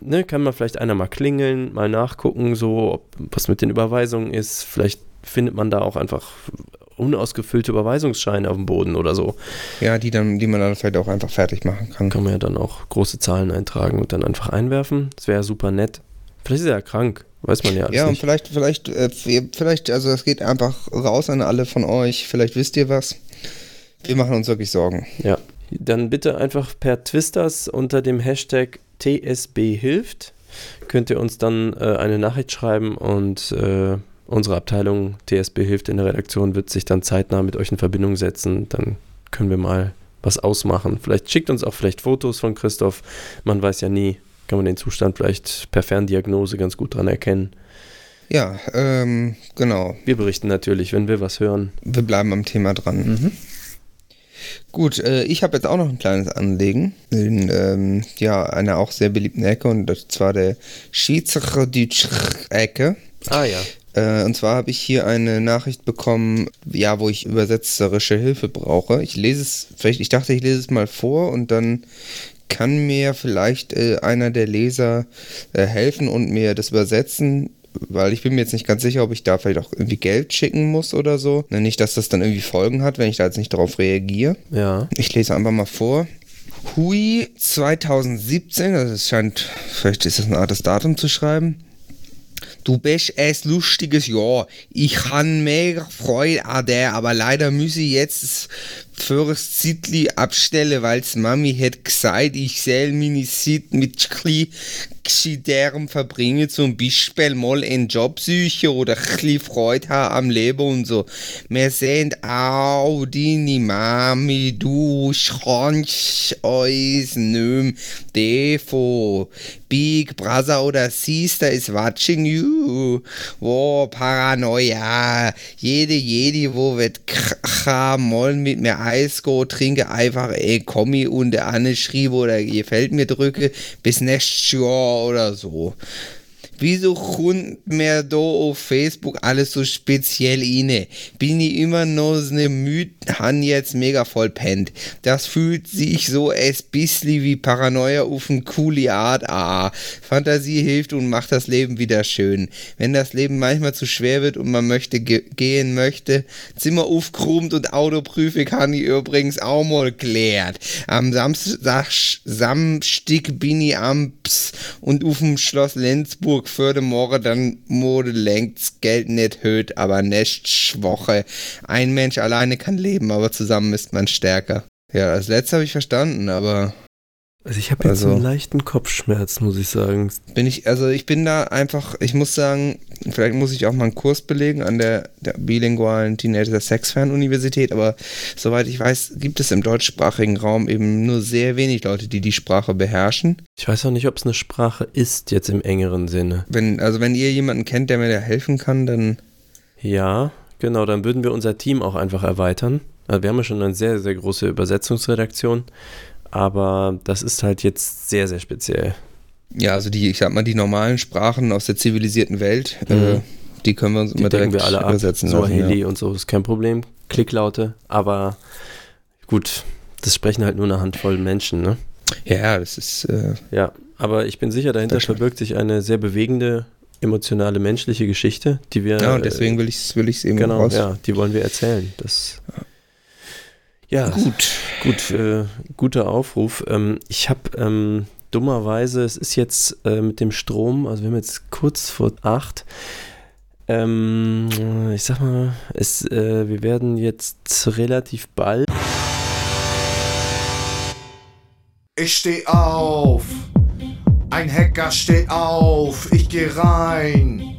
ne, kann mal vielleicht einer mal klingeln, mal nachgucken, so, ob, was mit den Überweisungen ist. Vielleicht findet man da auch einfach unausgefüllte Überweisungsscheine auf dem Boden oder so. Ja, die, dann, die man dann vielleicht auch einfach fertig machen kann. Kann man ja dann auch große Zahlen eintragen und dann einfach einwerfen. Das wäre super nett. Vielleicht ist er ja krank, weiß man ja alles Ja, und nicht. vielleicht, vielleicht, äh, vielleicht, also das geht einfach raus an alle von euch. Vielleicht wisst ihr was. Wir machen uns wirklich Sorgen. Ja, dann bitte einfach per Twisters unter dem Hashtag TSB hilft. Könnt ihr uns dann äh, eine Nachricht schreiben und äh, unsere Abteilung TSB hilft in der Redaktion wird sich dann zeitnah mit euch in Verbindung setzen. Dann können wir mal was ausmachen. Vielleicht schickt uns auch vielleicht Fotos von Christoph. Man weiß ja nie, kann man den Zustand vielleicht per Ferndiagnose ganz gut dran erkennen. Ja, ähm, genau. Wir berichten natürlich, wenn wir was hören. Wir bleiben am Thema dran. Gut, äh, ich habe jetzt auch noch ein kleines Anliegen in ähm, ja, einer auch sehr beliebten Ecke und das zwar der Schweizerdeutsch-Ecke. Ah ja. Äh, und zwar habe ich hier eine Nachricht bekommen, ja, wo ich übersetzerische Hilfe brauche. Ich lese es, vielleicht, ich dachte, ich lese es mal vor und dann kann mir vielleicht äh, einer der Leser äh, helfen und mir das übersetzen, weil ich bin mir jetzt nicht ganz sicher, ob ich da vielleicht auch irgendwie Geld schicken muss oder so. Nicht, dass das dann irgendwie Folgen hat, wenn ich da jetzt nicht darauf reagiere. Ja. Ich lese einfach mal vor. Hui 2017, also es scheint, vielleicht ist das eine Art das Datum zu schreiben. Du bist ein lustiges Jahr. Ich han mega Freude an der, aber leider muss ich jetzt fürs Zitli abstellen, weil's Mami hat gesagt, ich soll meine Zeit mit chli Geschiederem verbringen, zum Beispiel mal einen Job suchen oder chli Freude haben am Leben und so. Wir sind auch deine Mami, du uns nicht der von Big Brother oder Sister is watching you. Wow, Paranoia. Jede, jede, wo wird k- mal mit mir Eis go, trinke einfach ein Kommi und Anne schriebe oder gefällt mir drücke bis nächstes Jahr oder so. Wieso kommt mir da auf Facebook alles so speziell inne? Bin ich immer noch so ne Müd, han jetzt mega voll pennt. Das fühlt sich so ein bisschen wie Paranoia auf eine coole Art an. Fantasie hilft und macht das Leben wieder schön. Wenn das Leben manchmal zu schwer wird und man möchte ge gehen möchte, Zimmer aufgeräumt und Autoprüfe kann ich übrigens auch mal klärt. Am Samstag, Samstag bin ich am Ps und dem Schloss Lenzburg Morgen dann Mode längst Geld nicht höht, aber nächste Woche. Ein Mensch alleine kann leben, aber zusammen ist man stärker. Ja, das letzte habe ich verstanden, aber Also ich habe jetzt Also- einen leichten Kopfschmerz, muss ich sagen. bin ich, also ich bin da einfach, ich muss sagen, vielleicht muss ich auch mal einen Kurs belegen an der, der bilingualen Teenager Sexfern Universität, aber soweit ich weiß, gibt es im deutschsprachigen Raum eben nur sehr wenig Leute, die die Sprache beherrschen. Ich weiß auch nicht, ob es eine Sprache ist, jetzt im engeren Sinne. Wenn, also wenn ihr jemanden kennt, der mir da helfen kann, dann Ja, genau, dann würden wir unser Team auch einfach erweitern. Also wir haben ja schon eine sehr, sehr große Übersetzungsredaktion, aber das ist halt jetzt sehr, sehr speziell. Ja, also die, ich sag mal, die normalen Sprachen aus der zivilisierten Welt, äh, Mhm. die können wir uns Die immer direkt wir alle ab. übersetzen lassen. Swahili Ja. und so ist kein Problem. Klicklaute, aber gut, das sprechen halt nur eine Handvoll Menschen, ne? ja, das ist, äh, Ja, aber ich bin sicher, dahinter verbirgt sich eine sehr bewegende, emotionale, menschliche Geschichte, die wir. ja, und deswegen will ich es will ich's eben Genau, raus. ja, die wollen wir erzählen. Das. Ja, Gut. Gut, äh, guter Aufruf. Ähm, ich habe ähm, dummerweise, es ist jetzt äh, mit dem Strom, also wir haben jetzt kurz vor acht. Ähm, ich sag mal, es, äh, wir werden jetzt relativ bald. Ich steh auf, ein Hacker steht auf, ich geh rein.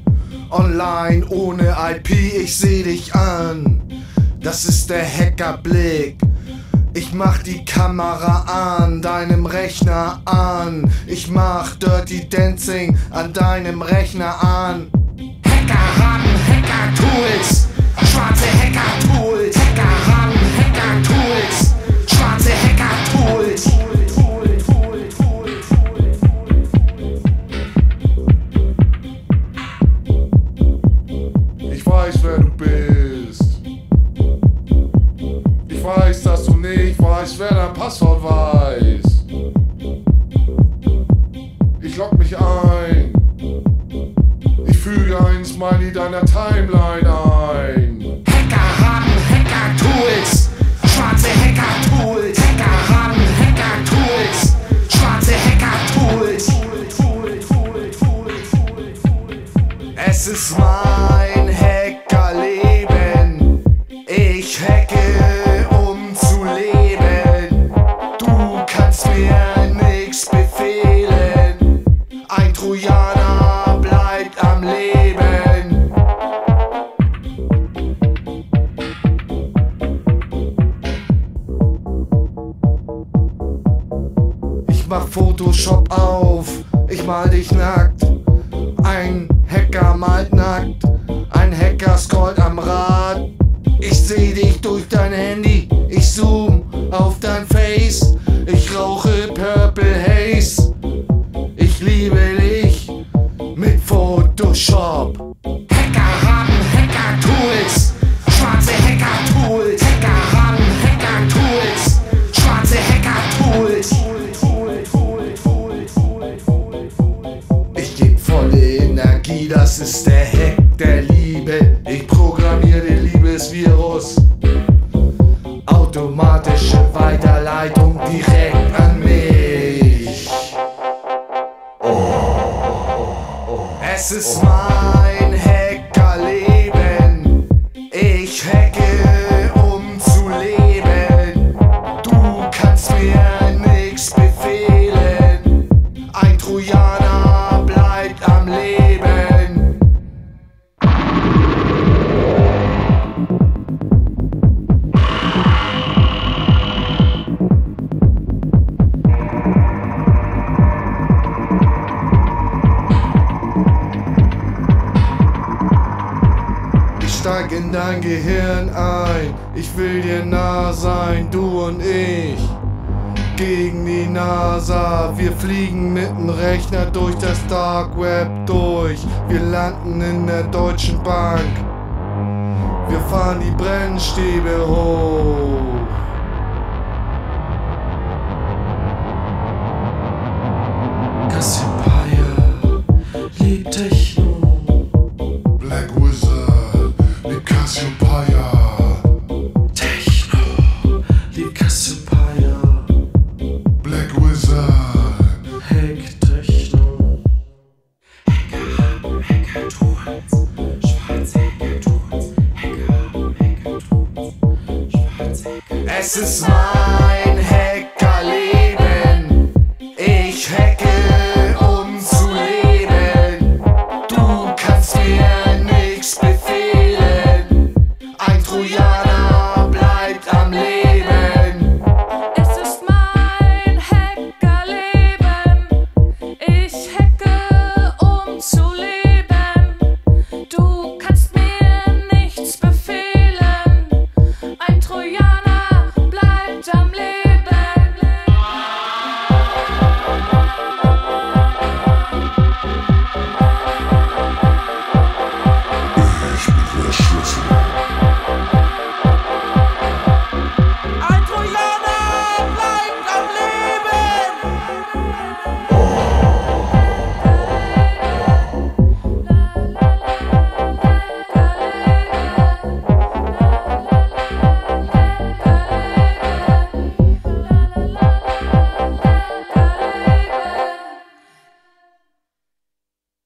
Online ohne IP, ich seh dich an. Das ist der Hackerblick. Ich mach die Kamera an, deinem Rechner an. Ich mach Dirty Dancing an deinem Rechner an. Hacker haben Hacker-Tools, schwarze Hacker-Tools. Hacker haben Hacker-Tools, schwarze Hacker-Tools. Ich Energie, das ist der Cassiopeia.